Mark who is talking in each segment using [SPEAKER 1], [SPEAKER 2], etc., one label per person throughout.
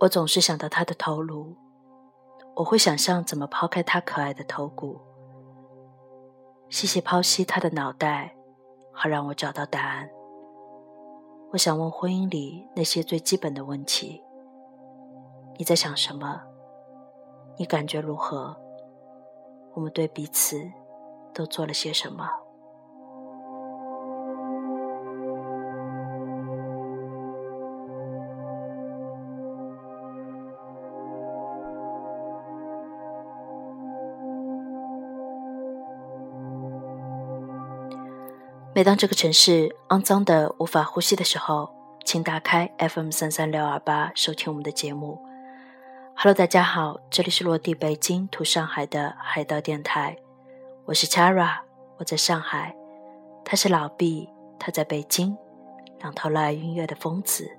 [SPEAKER 1] 我总是想到他的头颅，我会想象怎么抛开他可爱的头骨，细细剖析他的脑袋，好让我找到答案。我想问婚姻里那些最基本的问题：你在想什么？你感觉如何？我们对彼此都做了些什么？每当这个城市肮脏的无法呼吸的时候，请打开 FM 三三六二八收听我们的节目。Hello，大家好，这里是落地北京土上海的海盗电台，我是 Chara，我在上海，他是老毕，他在北京，两头热爱音乐的疯子，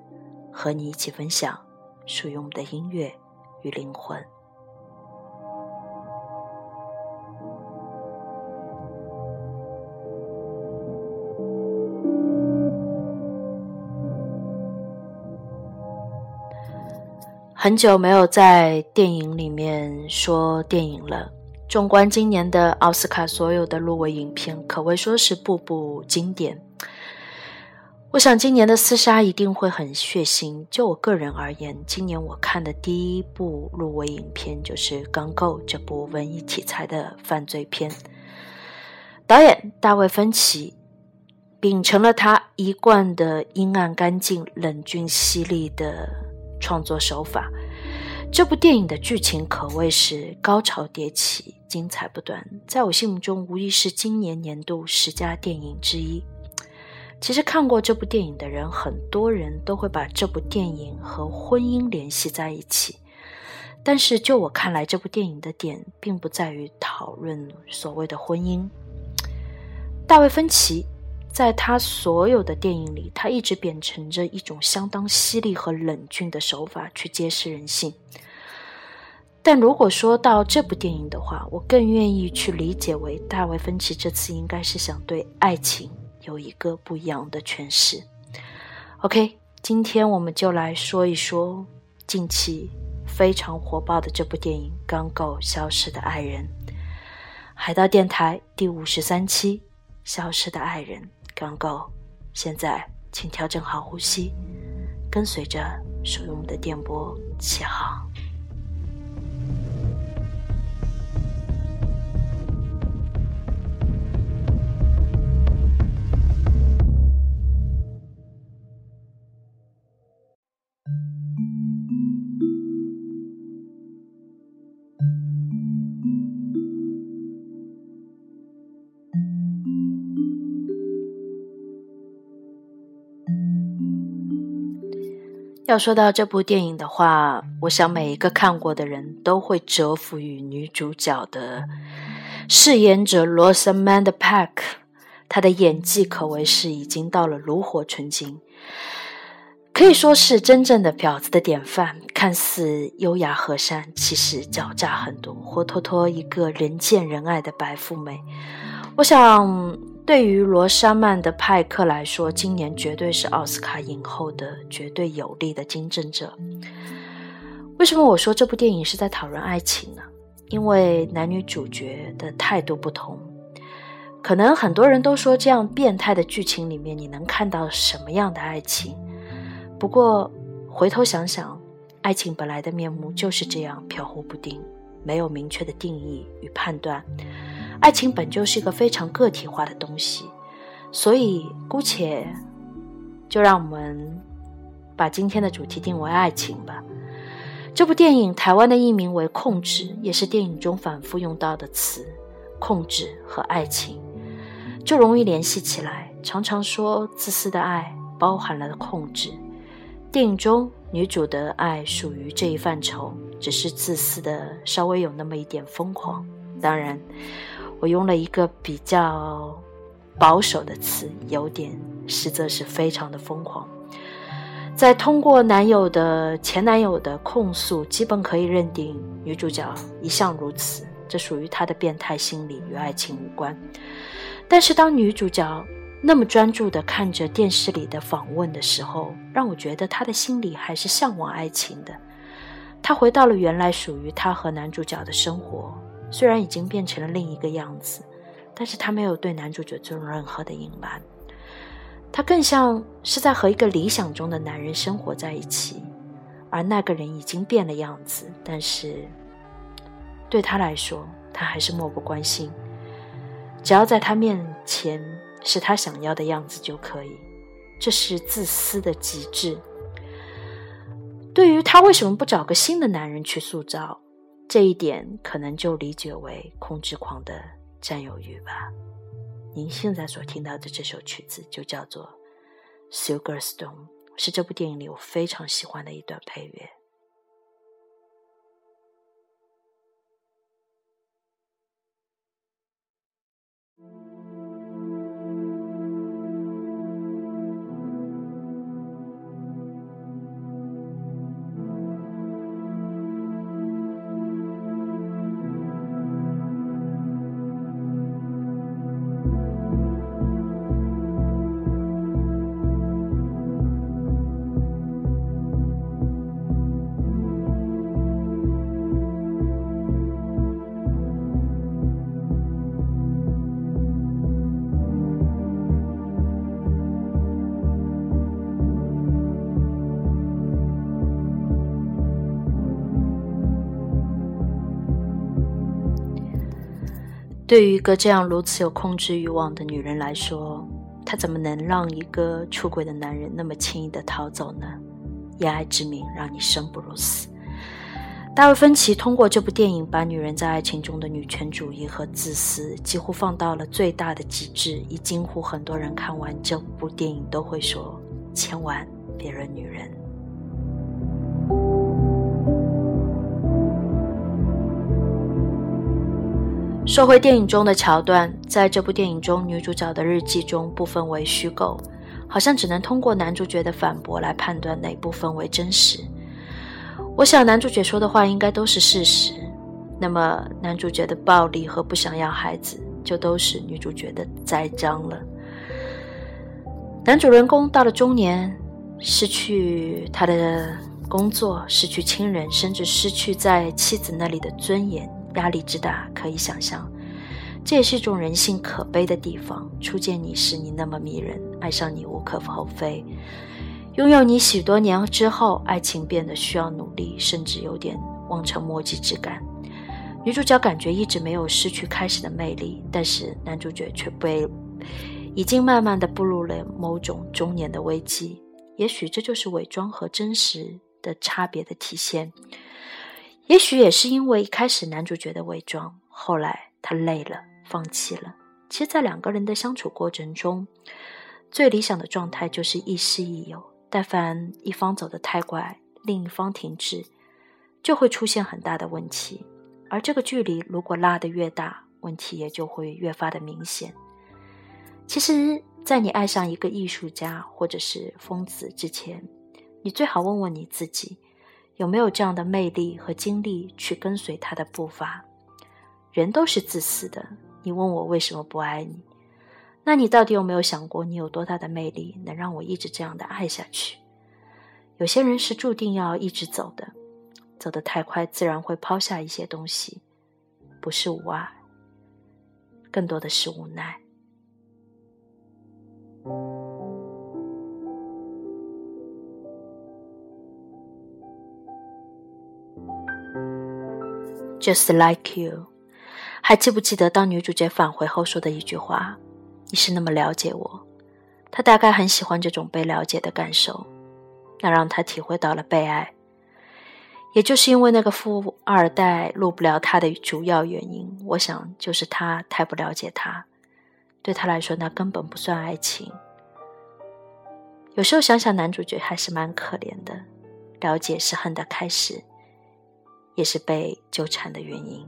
[SPEAKER 1] 和你一起分享属于我们的音乐与灵魂。很久没有在电影里面说电影了。纵观今年的奥斯卡所有的入围影片，可谓说是部部经典。我想今年的厮杀一定会很血腥。就我个人而言，今年我看的第一部入围影片就是《钢构》这部文艺题材的犯罪片。导演大卫芬奇秉承了他一贯的阴暗、干净、冷峻、犀利的。创作手法，这部电影的剧情可谓是高潮迭起，精彩不断。在我心目中，无疑是今年年度十佳电影之一。其实看过这部电影的人，很多人都会把这部电影和婚姻联系在一起。但是就我看来，这部电影的点并不在于讨论所谓的婚姻。大卫芬奇。在他所有的电影里，他一直秉承着一种相当犀利和冷峻的手法去揭示人性。但如果说到这部电影的话，我更愿意去理解为大卫芬奇这次应该是想对爱情有一个不一样的诠释。OK，今天我们就来说一说近期非常火爆的这部电影《刚够消失的爱人》。海盗电台第五十三期，《消失的爱人》。刚够，现在请调整好呼吸，跟随着属于我们的电波起航。要说到这部电影的话，我想每一个看过的人都会折服于女主角的饰演者罗莎曼德·帕克，她的演技可谓是已经到了炉火纯青，可以说是真正的婊子的典范。看似优雅和善，其实狡诈狠毒，活脱脱一个人见人爱的白富美。我想。对于罗莎曼的派克来说，今年绝对是奥斯卡影后的绝对有力的竞争者。为什么我说这部电影是在讨论爱情呢？因为男女主角的态度不同。可能很多人都说，这样变态的剧情里面，你能看到什么样的爱情？不过回头想想，爱情本来的面目就是这样飘忽不定，没有明确的定义与判断。爱情本就是一个非常个体化的东西，所以姑且就让我们把今天的主题定为爱情吧。这部电影台湾的译名为《控制》，也是电影中反复用到的词。控制和爱情就容易联系起来，常常说自私的爱包含了控制。电影中女主的爱属于这一范畴，只是自私的稍微有那么一点疯狂。当然。我用了一个比较保守的词，有点，实则是非常的疯狂。在通过男友的前男友的控诉，基本可以认定女主角一向如此，这属于她的变态心理，与爱情无关。但是当女主角那么专注地看着电视里的访问的时候，让我觉得她的心里还是向往爱情的。她回到了原来属于她和男主角的生活，虽然已经变成了另一个样子，但是他没有对男主角做任何的隐瞒。他更像是在和一个理想中的男人生活在一起，而那个人已经变了样子，但是对他来说，他还是漠不关心。只要在他面前是他想要的样子就可以，这是自私的极致。对于他为什么不找个新的男人去塑造，这一点可能就理解为控制狂的占有欲吧。您现在所听到的这首曲子就叫做《Sugar Stone》，是这部电影里我非常喜欢的一段配乐。对于一个这样如此有控制欲望的女人来说，她怎么能让一个出轨的男人那么轻易的逃走呢？以爱之名让你生不如死。大卫·芬奇通过这部电影，把女人在爱情中的女权主义和自私几乎放到了最大的极致，以近乎很多人看完这部电影都会说：“千万别惹女人。”说回电影中的桥段，在这部电影中，女主角的日记中部分为虚构，好像只能通过男主角的反驳来判断哪部分为真实。我想男主角说的话应该都是事实，那么男主角的暴力和不想要孩子就都是女主角的栽赃了。男主人公到了中年，失去他的工作，失去亲人，甚至失去在妻子那里的尊严。压力之大，可以想象，这也是一种人性可悲的地方。初见你时，你那么迷人，爱上你无可厚非。拥有你许多年之后，爱情变得需要努力，甚至有点望尘莫及之感。女主角感觉一直没有失去开始的魅力，但是男主角却被已经慢慢的步入了某种中年的危机。也许这就是伪装和真实的差别的体现。也许也是因为一开始男主角的伪装，后来他累了，放弃了。其实，在两个人的相处过程中，最理想的状态就是亦师亦友。但凡一方走得太快，另一方停滞，就会出现很大的问题。而这个距离如果拉得越大，问题也就会越发的明显。其实，在你爱上一个艺术家或者是疯子之前，你最好问问你自己。有没有这样的魅力和精力去跟随他的步伐？人都是自私的。你问我为什么不爱你？那你到底有没有想过，你有多大的魅力能让我一直这样的爱下去？有些人是注定要一直走的，走得太快，自然会抛下一些东西，不是无爱，更多的是无奈。Just like you，还记不记得当女主角返回后说的一句话？你是那么了解我。她大概很喜欢这种被了解的感受，那让她体会到了被爱。也就是因为那个富二代入不了她的主要原因，我想就是他太不了解她。对他来说，那根本不算爱情。有时候想想，男主角还是蛮可怜的。了解是恨的开始。也是被纠缠的原因。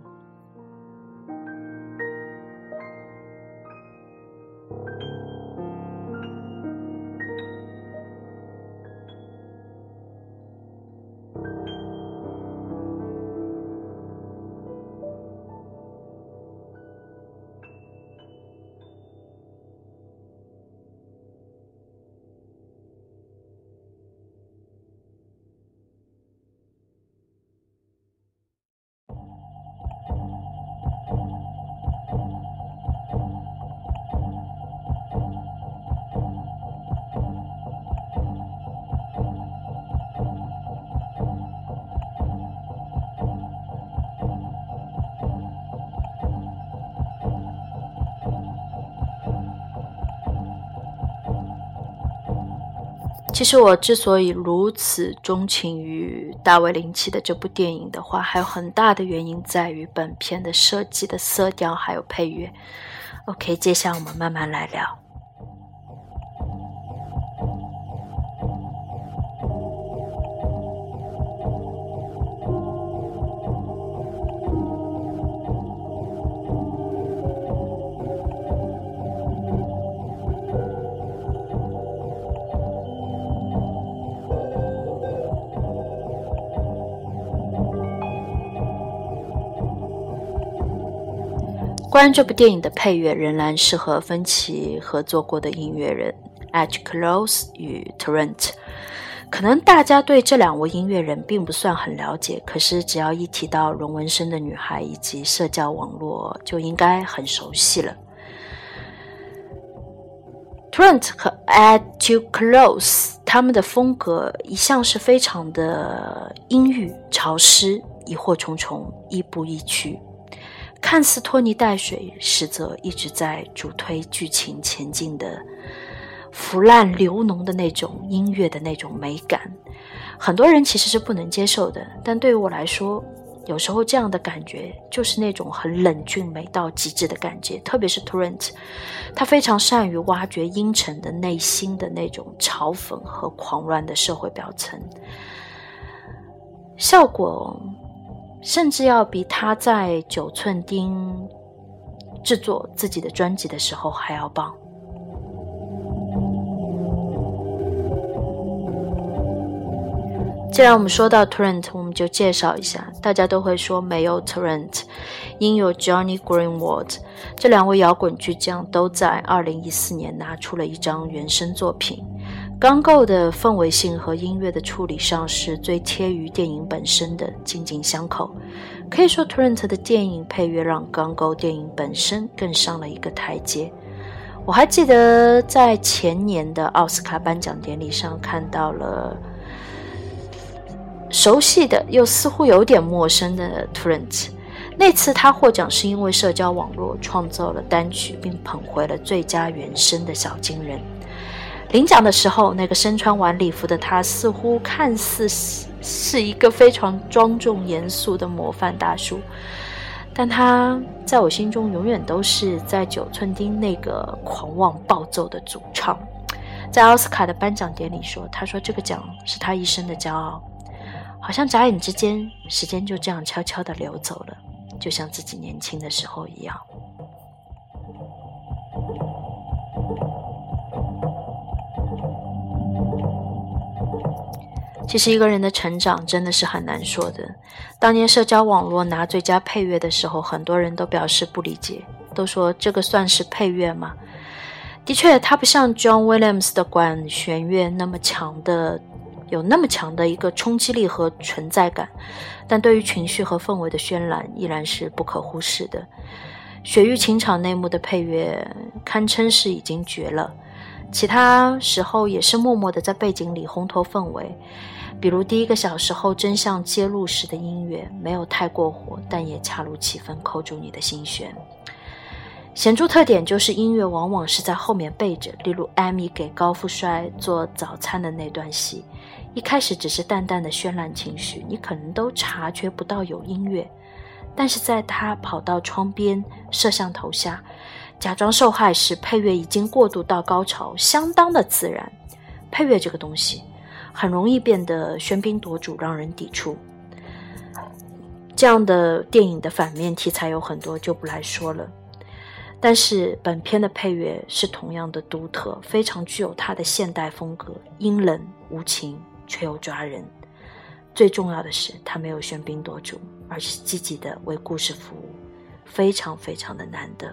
[SPEAKER 1] 其实我之所以如此钟情于大卫林奇的这部电影的话，还有很大的原因在于本片的设计的色调还有配乐。OK，接下来我们慢慢来聊。关于这部电影的配乐，仍然是和芬奇合作过的音乐人 Edge Close 与 Trent。可能大家对这两位音乐人并不算很了解，可是只要一提到龙纹身的女孩以及社交网络，就应该很熟悉了。Trent 和 Edge Close 他们的风格一向是非常的阴郁、潮湿、疑惑重重、亦步亦趋。看似拖泥带水，实则一直在主推剧情前进的腐烂流脓的那种音乐的那种美感，很多人其实是不能接受的。但对于我来说，有时候这样的感觉就是那种很冷峻美到极致的感觉。特别是 Torrent，他非常善于挖掘阴沉的内心的那种嘲讽和狂乱的社会表层，效果。甚至要比他在九寸钉制作自己的专辑的时候还要棒。既然我们说到 Trent，我们就介绍一下。大家都会说没有 Trent，应有 Johnny Greenwood。这两位摇滚巨匠都在二零一四年拿出了一张原声作品。钢构的氛围性和音乐的处理上是最贴于电影本身的，紧紧相扣。可以说，Trent 的电影配乐让钢构电影本身更上了一个台阶。我还记得在前年的奥斯卡颁奖典礼上看到了熟悉的又似乎有点陌生的 Trent。那次他获奖是因为社交网络创造了单曲，并捧回了最佳原声的小金人。领奖的时候，那个身穿晚礼服的他，似乎看似是是一个非常庄重严肃的模范大叔，但他在我心中永远都是在九寸钉那个狂妄暴躁的主唱。在奥斯卡的颁奖典礼说：“他说这个奖是他一生的骄傲。”好像眨眼之间，时间就这样悄悄地流走了，就像自己年轻的时候一样。其实一个人的成长真的是很难说的。当年社交网络拿最佳配乐的时候，很多人都表示不理解，都说这个算是配乐吗？的确，它不像 John Williams 的管弦乐那么强的，有那么强的一个冲击力和存在感，但对于情绪和氛围的渲染依然是不可忽视的。雪域情场内幕的配乐堪称是已经绝了，其他时候也是默默的在背景里烘托氛围。比如第一个小时后真相揭露时的音乐，没有太过火，但也恰如其分，扣住你的心弦。显著特点就是音乐往往是在后面背着，例如艾米给高富帅做早餐的那段戏，一开始只是淡淡的渲染情绪，你可能都察觉不到有音乐，但是在他跑到窗边摄像头下，假装受害时，配乐已经过渡到高潮，相当的自然。配乐这个东西。很容易变得喧宾夺主，让人抵触。这样的电影的反面题材有很多，就不来说了。但是本片的配乐是同样的独特，非常具有它的现代风格，阴冷无情却又抓人。最重要的是，它没有喧宾夺主，而是积极的为故事服务，非常非常的难得。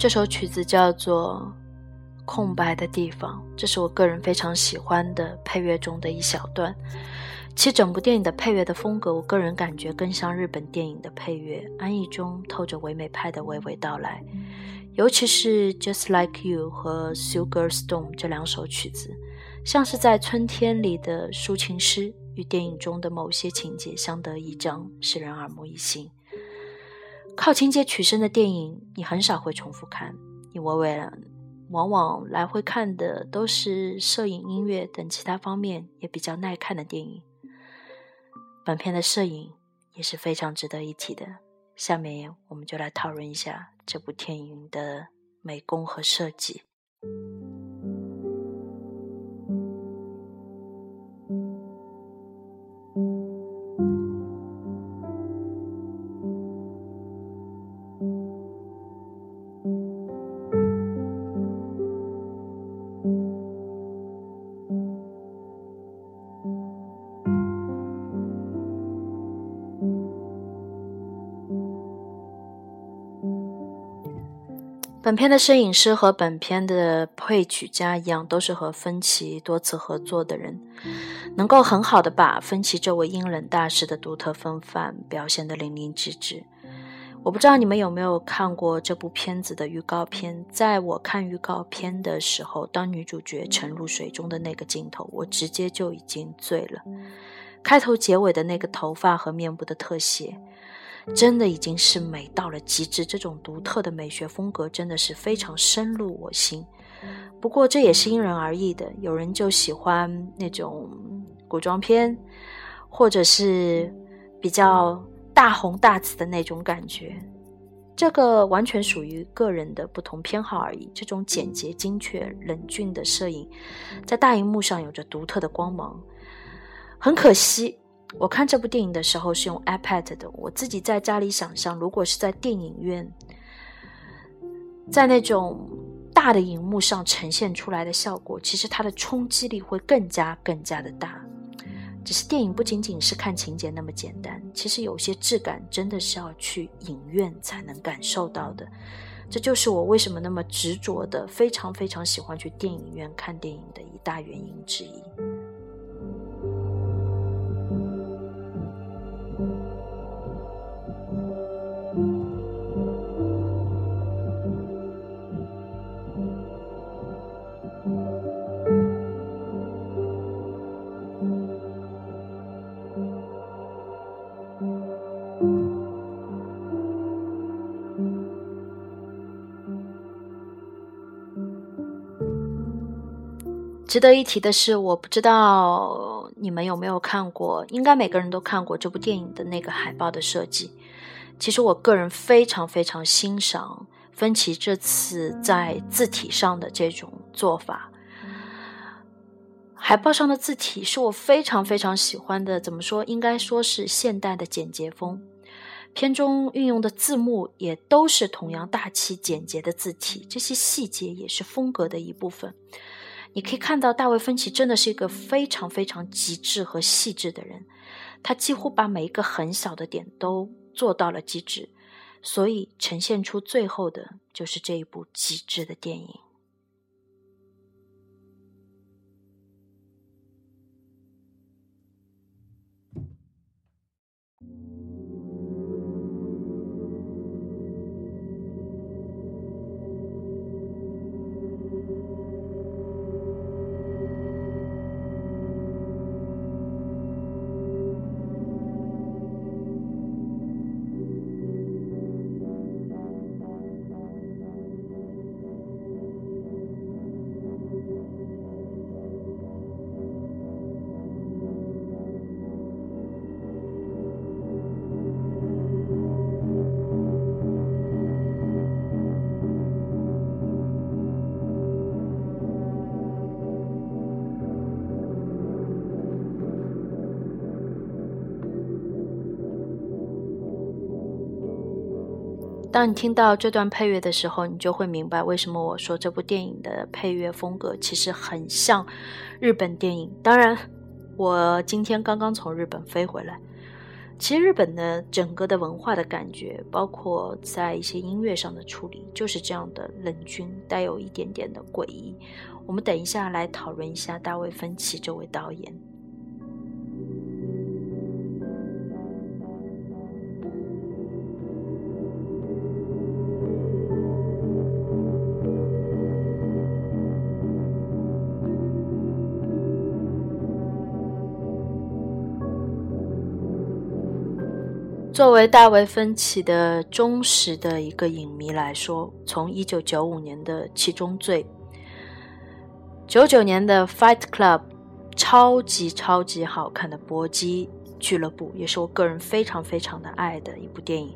[SPEAKER 1] 这首曲子叫做《空白的地方》，这是我个人非常喜欢的配乐中的一小段。其整部电影的配乐的风格，我个人感觉更像日本电影的配乐，安逸中透着唯美派的娓娓道来。尤其是《Just Like You》和《Sugar Stone》这两首曲子，像是在春天里的抒情诗，与电影中的某些情节相得益彰，使人耳目一新。靠情节取胜的电影，你很少会重复看，因为往往来回看的都是摄影、音乐等其他方面也比较耐看的电影。本片的摄影也是非常值得一提的。下面我们就来讨论一下这部电影的美工和设计。本片的摄影师和本片的配曲家一样，都是和芬奇多次合作的人，能够很好的把芬奇这位英冷大师的独特风范表现得淋漓尽致。我不知道你们有没有看过这部片子的预告片？在我看预告片的时候，当女主角沉入水中的那个镜头，我直接就已经醉了。开头结尾的那个头发和面部的特写。真的已经是美到了极致，这种独特的美学风格真的是非常深入我心。不过这也是因人而异的，有人就喜欢那种古装片，或者是比较大红大紫的那种感觉。这个完全属于个人的不同偏好而已。这种简洁、精确、冷峻的摄影，在大荧幕上有着独特的光芒。很可惜。我看这部电影的时候是用 iPad 的。我自己在家里想象，如果是在电影院，在那种大的荧幕上呈现出来的效果，其实它的冲击力会更加更加的大。只是电影不仅仅是看情节那么简单，其实有些质感真的是要去影院才能感受到的。这就是我为什么那么执着的，非常非常喜欢去电影院看电影的一大原因之一。值得一提的是，我不知道你们有没有看过，应该每个人都看过这部电影的那个海报的设计。其实我个人非常非常欣赏芬奇这次在字体上的这种做法。海报上的字体是我非常非常喜欢的，怎么说？应该说是现代的简洁风。片中运用的字幕也都是同样大气简洁的字体，这些细节也是风格的一部分。你可以看到，大卫·芬奇真的是一个非常非常极致和细致的人，他几乎把每一个很小的点都做到了极致，所以呈现出最后的就是这一部极致的电影。当你听到这段配乐的时候，你就会明白为什么我说这部电影的配乐风格其实很像日本电影。当然，我今天刚刚从日本飞回来，其实日本的整个的文化的感觉，包括在一些音乐上的处理，就是这样的冷峻，带有一点点的诡异。我们等一下来讨论一下大卫芬奇这位导演。作为大卫芬奇的忠实的一个影迷来说，从一九九五年的《七宗罪》，九九年的《Fight Club》，超级超级好看的《搏击俱乐部》，也是我个人非常非常的爱的一部电影。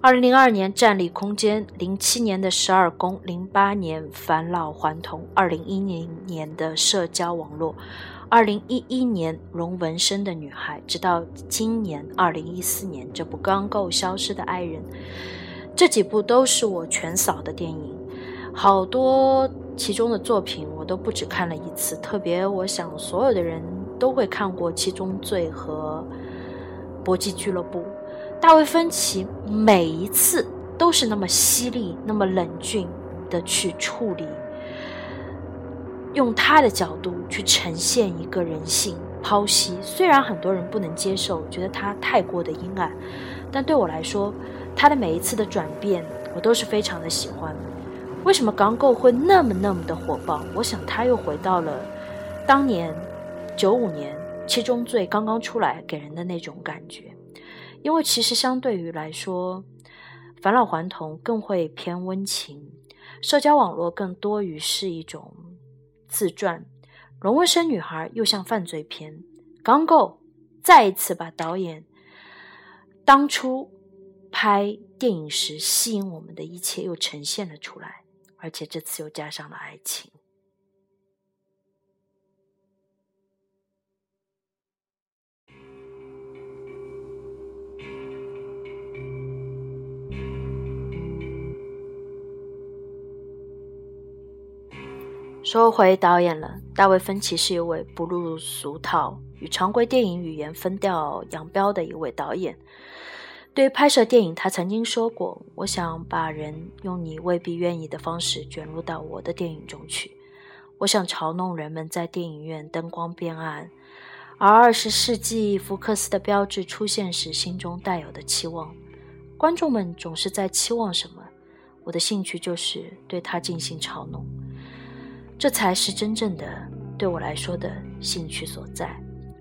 [SPEAKER 1] 二零零二年《战力空间》，零七年的《十二宫》，零八年《返老还童》，二零一零年的《社交网络》。二零一一年，龙纹身的女孩，直到今年二零一四年，这部刚够消失的爱人，这几部都是我全扫的电影，好多其中的作品我都不止看了一次。特别，我想所有的人都会看过《七宗罪》和《搏击俱乐部》。大卫芬奇每一次都是那么犀利、那么冷峻的去处理。用他的角度去呈现一个人性剖析，虽然很多人不能接受，觉得他太过的阴暗，但对我来说，他的每一次的转变，我都是非常的喜欢。为什么刚够会那么那么的火爆？我想他又回到了当年九五年《七宗罪》刚刚出来给人的那种感觉，因为其实相对于来说，《返老还童》更会偏温情，社交网络更多于是一种。自传《龙纹身女孩》又像犯罪片，《刚够再一次把导演当初拍电影时吸引我们的一切又呈现了出来，而且这次又加上了爱情。说回导演了，大卫芬奇是一位不入俗套、与常规电影语言分道扬镳的一位导演。对于拍摄电影，他曾经说过：“我想把人用你未必愿意的方式卷入到我的电影中去。我想嘲弄人们在电影院灯光变暗，而二十世纪福克斯的标志出现时心中带有的期望。观众们总是在期望什么？我的兴趣就是对他进行嘲弄。”这才是真正的对我来说的兴趣所在。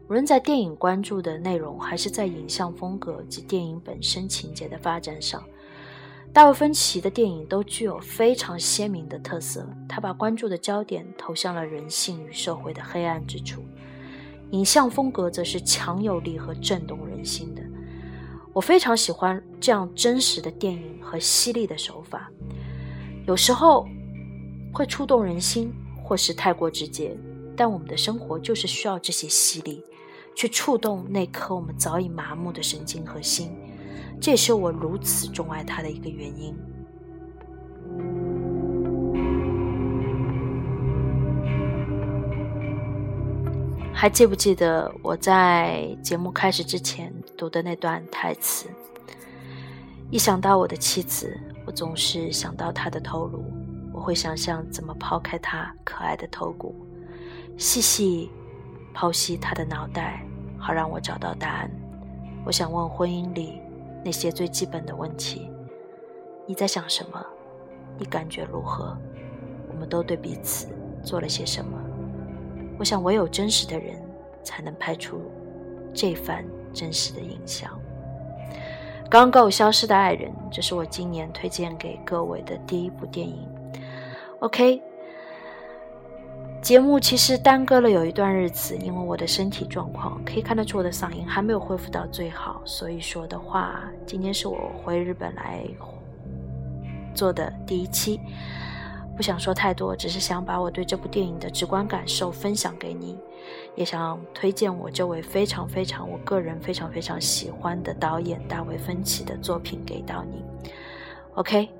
[SPEAKER 1] 无论在电影关注的内容，还是在影像风格及电影本身情节的发展上，大卫芬奇的电影都具有非常鲜明的特色。他把关注的焦点投向了人性与社会的黑暗之处，影像风格则是强有力和震动人心的。我非常喜欢这样真实的电影和犀利的手法，有时候会触动人心。或是太过直接，但我们的生活就是需要这些犀利，去触动那颗我们早已麻木的神经和心。这也是我如此钟爱他的一个原因。还记不记得我在节目开始之前读的那段台词？一想到我的妻子，我总是想到她的头颅。我会想象怎么抛开他可爱的头骨，细细剖析他的脑袋，好让我找到答案。我想问婚姻里那些最基本的问题：你在想什么？你感觉如何？我们都对彼此做了些什么？我想，唯有真实的人才能拍出这番真实的印象。刚够消失的爱人，这是我今年推荐给各位的第一部电影。OK，节目其实耽搁了有一段日子，因为我的身体状况可以看得出我的嗓音还没有恢复到最好，所以说的话，今天是我回日本来做的第一期，不想说太多，只是想把我对这部电影的直观感受分享给你，也想推荐我这位非常非常我个人非常非常喜欢的导演大卫芬奇的作品给到你。OK。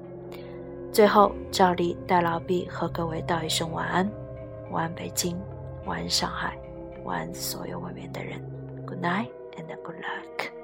[SPEAKER 1] 最后，照例带老毕和各位道一声晚安，晚安北京，晚安上海，晚安所有外面的人。Good night and good luck.